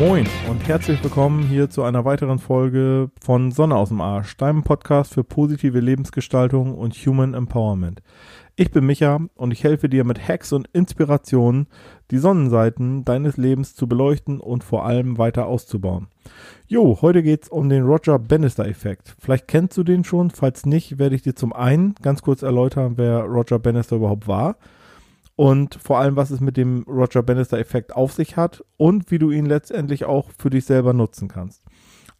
Moin und herzlich willkommen hier zu einer weiteren Folge von Sonne aus dem Arsch, deinem Podcast für positive Lebensgestaltung und Human Empowerment. Ich bin Micha und ich helfe dir mit Hacks und Inspirationen, die Sonnenseiten deines Lebens zu beleuchten und vor allem weiter auszubauen. Jo, heute geht's um den Roger Bannister-Effekt. Vielleicht kennst du den schon, falls nicht, werde ich dir zum einen ganz kurz erläutern, wer Roger Bannister überhaupt war und vor allem, was es mit dem Roger Bannister-Effekt auf sich hat und wie du ihn letztendlich auch für dich selber nutzen kannst.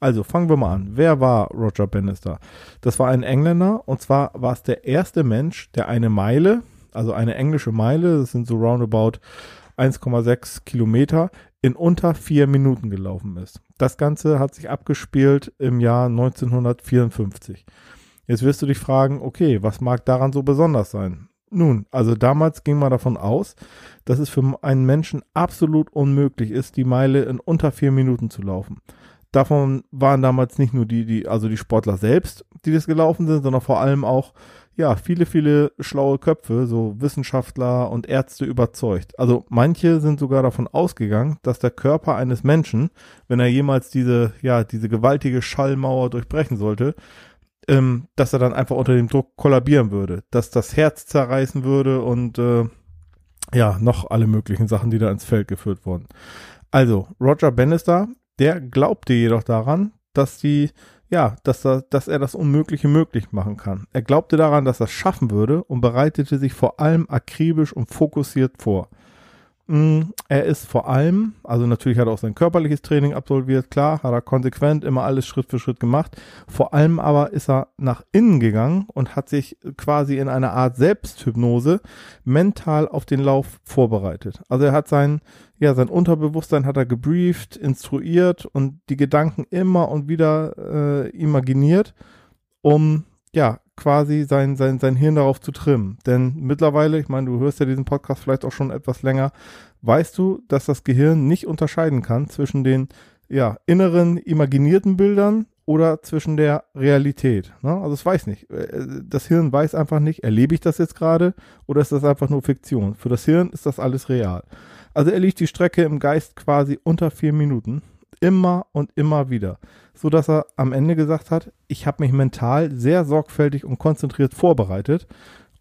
Also fangen wir mal an. Wer war Roger Bannister? Das war ein Engländer und zwar war es der erste Mensch, der eine Meile, also eine englische Meile, das sind so roundabout 1,6 Kilometer, in unter vier Minuten gelaufen ist. Das Ganze hat sich abgespielt im Jahr 1954. Jetzt wirst du dich fragen, okay, was mag daran so besonders sein? Nun, also damals ging man davon aus, dass es für einen Menschen absolut unmöglich ist, die Meile in unter vier Minuten zu laufen. Davon waren damals nicht nur die, die, also die Sportler selbst, die das gelaufen sind, sondern vor allem auch, ja, viele, viele schlaue Köpfe, so Wissenschaftler und Ärzte überzeugt. Also manche sind sogar davon ausgegangen, dass der Körper eines Menschen, wenn er jemals diese, ja, diese gewaltige Schallmauer durchbrechen sollte, ähm, dass er dann einfach unter dem Druck kollabieren würde, dass das Herz zerreißen würde und äh, ja, noch alle möglichen Sachen, die da ins Feld geführt wurden. Also, Roger Bannister, der glaubte jedoch daran, dass die, ja, dass er, dass er das Unmögliche möglich machen kann. Er glaubte daran, dass er es schaffen würde und bereitete sich vor allem akribisch und fokussiert vor. Mm, er ist vor allem, also natürlich hat er auch sein körperliches Training absolviert, klar, hat er konsequent immer alles Schritt für Schritt gemacht. Vor allem aber ist er nach innen gegangen und hat sich quasi in einer Art Selbsthypnose mental auf den Lauf vorbereitet. Also er hat sein, ja, sein Unterbewusstsein hat er gebrieft, instruiert und die Gedanken immer und wieder äh, imaginiert, um ja, quasi sein, sein, sein Hirn darauf zu trimmen. Denn mittlerweile, ich meine, du hörst ja diesen Podcast vielleicht auch schon etwas länger, weißt du, dass das Gehirn nicht unterscheiden kann zwischen den ja, inneren, imaginierten Bildern oder zwischen der Realität. Ne? Also es weiß nicht. Äh, das Hirn weiß einfach nicht, erlebe ich das jetzt gerade oder ist das einfach nur Fiktion? Für das Hirn ist das alles real. Also er liegt die Strecke im Geist quasi unter vier Minuten immer und immer wieder, so dass er am Ende gesagt hat, ich habe mich mental sehr sorgfältig und konzentriert vorbereitet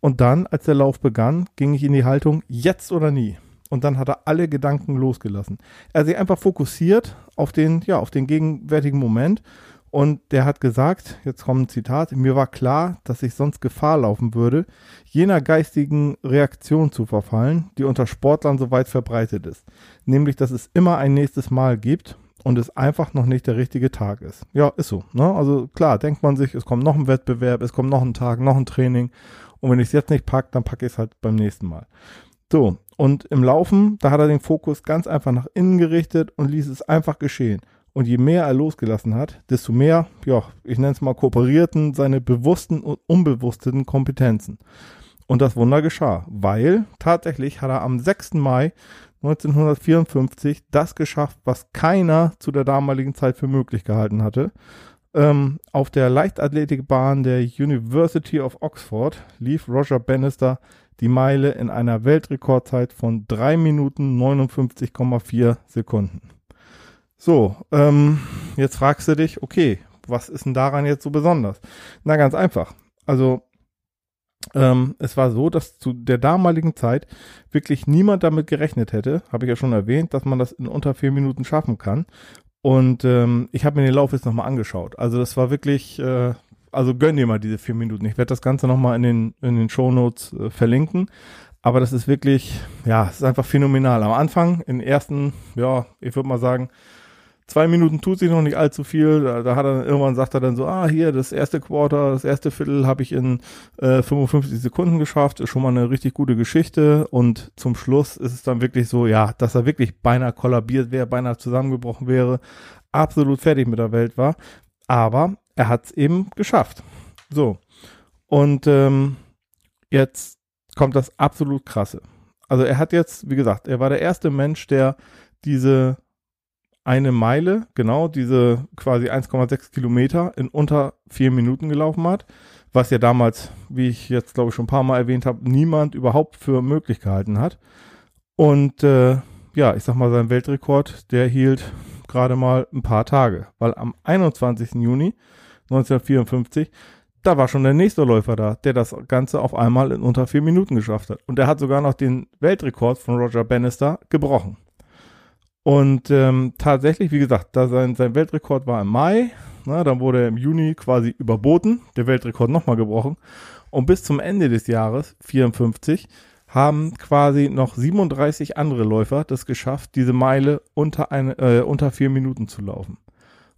und dann, als der Lauf begann, ging ich in die Haltung jetzt oder nie. Und dann hat er alle Gedanken losgelassen. Er hat sich einfach fokussiert auf den, ja, auf den gegenwärtigen Moment. Und der hat gesagt, jetzt kommt ein Zitat, mir war klar, dass ich sonst Gefahr laufen würde, jener geistigen Reaktion zu verfallen, die unter Sportlern so weit verbreitet ist. Nämlich, dass es immer ein nächstes Mal gibt und es einfach noch nicht der richtige Tag ist. Ja, ist so. Ne? Also klar, denkt man sich, es kommt noch ein Wettbewerb, es kommt noch ein Tag, noch ein Training. Und wenn ich es jetzt nicht packe, dann packe ich es halt beim nächsten Mal. So, und im Laufen, da hat er den Fokus ganz einfach nach innen gerichtet und ließ es einfach geschehen. Und je mehr er losgelassen hat, desto mehr, ja, ich nenne es mal, kooperierten seine bewussten und unbewussten Kompetenzen. Und das Wunder geschah, weil tatsächlich hat er am 6. Mai 1954 das geschafft, was keiner zu der damaligen Zeit für möglich gehalten hatte. Ähm, auf der Leichtathletikbahn der University of Oxford lief Roger Bannister die Meile in einer Weltrekordzeit von 3 Minuten 59,4 Sekunden. So, ähm, jetzt fragst du dich, okay, was ist denn daran jetzt so besonders? Na, ganz einfach. Also ähm, es war so, dass zu der damaligen Zeit wirklich niemand damit gerechnet hätte, habe ich ja schon erwähnt, dass man das in unter vier Minuten schaffen kann. Und ähm, ich habe mir den Lauf jetzt nochmal angeschaut. Also das war wirklich, äh, also gönn dir mal diese vier Minuten. Ich werde das Ganze nochmal in den, in den Shownotes äh, verlinken. Aber das ist wirklich, ja, es ist einfach phänomenal. Am Anfang, in den ersten, ja, ich würde mal sagen, zwei Minuten tut sich noch nicht allzu viel. Da, da hat er irgendwann sagt er dann so, ah, hier, das erste Quarter, das erste Viertel habe ich in äh, 55 Sekunden geschafft, ist schon mal eine richtig gute Geschichte. Und zum Schluss ist es dann wirklich so, ja, dass er wirklich beinahe kollabiert wäre, beinahe zusammengebrochen wäre, absolut fertig mit der Welt war. Aber er hat es eben geschafft. So. Und ähm, jetzt kommt das absolut krasse. Also er hat jetzt, wie gesagt, er war der erste Mensch, der diese eine Meile, genau, diese quasi 1,6 Kilometer in unter vier Minuten gelaufen hat, was ja damals, wie ich jetzt glaube ich schon ein paar Mal erwähnt habe, niemand überhaupt für möglich gehalten hat. Und äh, ja, ich sag mal, sein Weltrekord, der hielt gerade mal ein paar Tage, weil am 21. Juni 1954 da war schon der nächste Läufer da, der das Ganze auf einmal in unter vier Minuten geschafft hat. Und der hat sogar noch den Weltrekord von Roger Bannister gebrochen. Und ähm, tatsächlich, wie gesagt, da sein, sein Weltrekord war im Mai, na, dann wurde er im Juni quasi überboten, der Weltrekord nochmal gebrochen. Und bis zum Ende des Jahres, 54, haben quasi noch 37 andere Läufer das geschafft, diese Meile unter, eine, äh, unter vier Minuten zu laufen.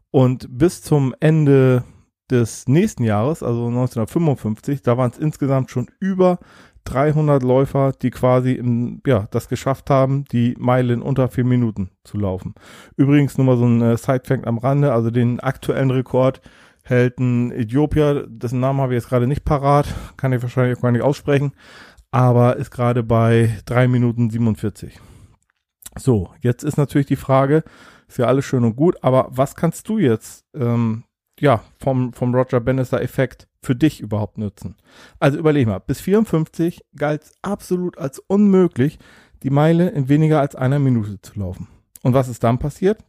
Und bis zum Ende des nächsten Jahres, also 1955, da waren es insgesamt schon über 300 Läufer, die quasi in, ja, das geschafft haben, die Meile in unter vier Minuten zu laufen. Übrigens nur mal so ein äh, Sidefact am Rande, also den aktuellen Rekord hält ein Äthiopier, dessen Namen habe ich jetzt gerade nicht parat, kann ich wahrscheinlich auch gar nicht aussprechen, aber ist gerade bei drei Minuten 47. So, jetzt ist natürlich die Frage, ist ja alles schön und gut, aber was kannst du jetzt ähm, ja, vom, vom Roger Bannister-Effekt für dich überhaupt nutzen. Also überleg mal, bis 54 galt es absolut als unmöglich, die Meile in weniger als einer Minute zu laufen. Und was ist dann passiert?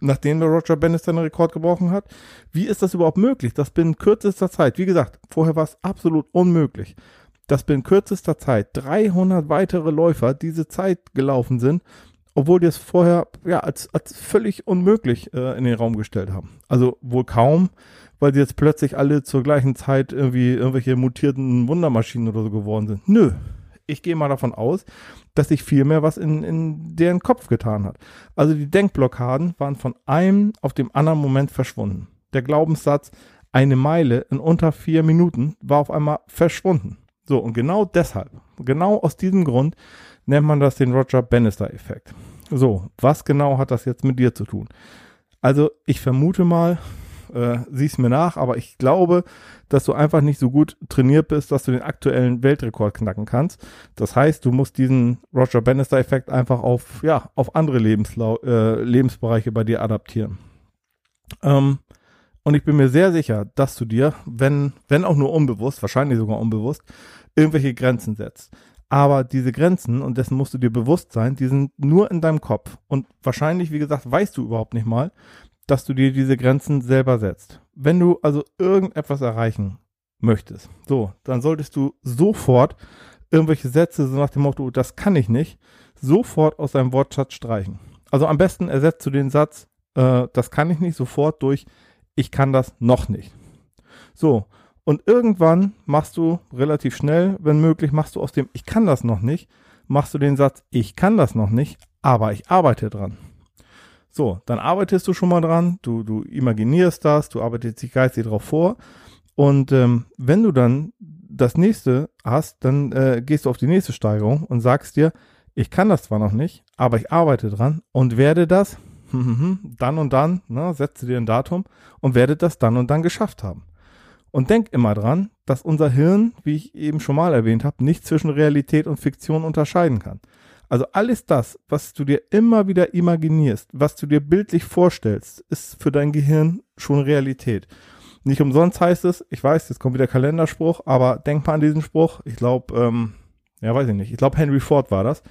Nachdem der Roger Bannister einen Rekord gebrochen hat, wie ist das überhaupt möglich? Das binnen kürzester Zeit, wie gesagt, vorher war es absolut unmöglich, dass binnen kürzester Zeit 300 weitere Läufer diese Zeit gelaufen sind obwohl die es vorher ja als, als völlig unmöglich äh, in den Raum gestellt haben. Also wohl kaum, weil sie jetzt plötzlich alle zur gleichen Zeit irgendwie irgendwelche mutierten Wundermaschinen oder so geworden sind. Nö. Ich gehe mal davon aus, dass sich viel mehr was in, in deren Kopf getan hat. Also die Denkblockaden waren von einem auf dem anderen Moment verschwunden. Der Glaubenssatz, eine Meile in unter vier Minuten war auf einmal verschwunden. So, und genau deshalb, genau aus diesem Grund nennt man das den Roger Bannister-Effekt. So, was genau hat das jetzt mit dir zu tun? Also, ich vermute mal, äh, sieh's mir nach, aber ich glaube, dass du einfach nicht so gut trainiert bist, dass du den aktuellen Weltrekord knacken kannst. Das heißt, du musst diesen Roger Bannister-Effekt einfach auf, ja, auf andere Lebenslau äh, Lebensbereiche bei dir adaptieren. Ähm, und ich bin mir sehr sicher, dass du dir, wenn, wenn auch nur unbewusst, wahrscheinlich sogar unbewusst, irgendwelche Grenzen setzt. Aber diese Grenzen, und dessen musst du dir bewusst sein, die sind nur in deinem Kopf. Und wahrscheinlich, wie gesagt, weißt du überhaupt nicht mal, dass du dir diese Grenzen selber setzt. Wenn du also irgendetwas erreichen möchtest, so, dann solltest du sofort irgendwelche Sätze so nach dem Motto, das kann ich nicht, sofort aus deinem Wortschatz streichen. Also am besten ersetzt du den Satz, äh, das kann ich nicht, sofort durch, ich kann das noch nicht. So, und irgendwann machst du relativ schnell, wenn möglich, machst du aus dem Ich kann das noch nicht, machst du den Satz Ich kann das noch nicht, aber ich arbeite dran. So, dann arbeitest du schon mal dran, du, du imaginierst das, du arbeitest dich geistig drauf vor. Und ähm, wenn du dann das nächste hast, dann äh, gehst du auf die nächste Steigerung und sagst dir, ich kann das zwar noch nicht, aber ich arbeite dran und werde das dann und dann, ne, setze dir ein Datum und werde das dann und dann geschafft haben. Und denk immer dran, dass unser Hirn, wie ich eben schon mal erwähnt habe, nicht zwischen Realität und Fiktion unterscheiden kann. Also alles das, was du dir immer wieder imaginierst, was du dir bildlich vorstellst, ist für dein Gehirn schon Realität. Nicht umsonst heißt es, ich weiß, jetzt kommt wieder Kalenderspruch, aber denk mal an diesen Spruch. Ich glaube, ähm, ja, weiß ich nicht. Ich glaube, Henry Ford war das,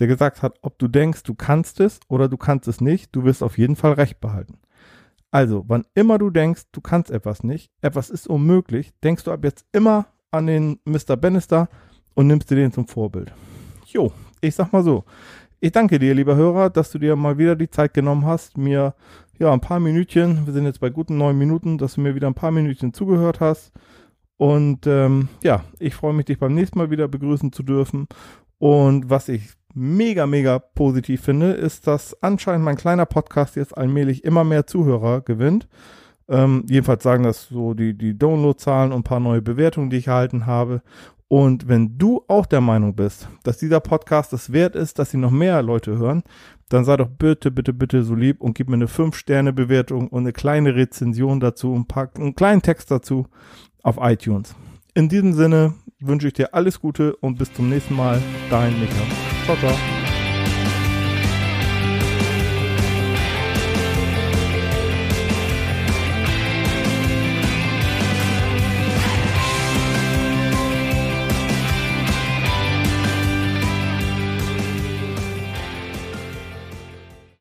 der gesagt hat, ob du denkst, du kannst es oder du kannst es nicht, du wirst auf jeden Fall Recht behalten. Also, wann immer du denkst, du kannst etwas nicht, etwas ist unmöglich, denkst du ab jetzt immer an den Mr. Bannister und nimmst dir den zum Vorbild. Jo, ich sag mal so. Ich danke dir, lieber Hörer, dass du dir mal wieder die Zeit genommen hast, mir ja ein paar Minütchen, wir sind jetzt bei guten neun Minuten, dass du mir wieder ein paar Minütchen zugehört hast. Und ähm, ja, ich freue mich, dich beim nächsten Mal wieder begrüßen zu dürfen. Und was ich mega, mega positiv finde, ist, dass anscheinend mein kleiner Podcast jetzt allmählich immer mehr Zuhörer gewinnt. Ähm, jedenfalls sagen das so die, die Downloadzahlen und ein paar neue Bewertungen, die ich erhalten habe. Und wenn du auch der Meinung bist, dass dieser Podcast es wert ist, dass sie noch mehr Leute hören, dann sei doch bitte, bitte, bitte so lieb und gib mir eine 5-Sterne-Bewertung und eine kleine Rezension dazu, ein paar, einen kleinen Text dazu auf iTunes. In diesem Sinne wünsche ich dir alles Gute und bis zum nächsten Mal. Dein Micha. 走走。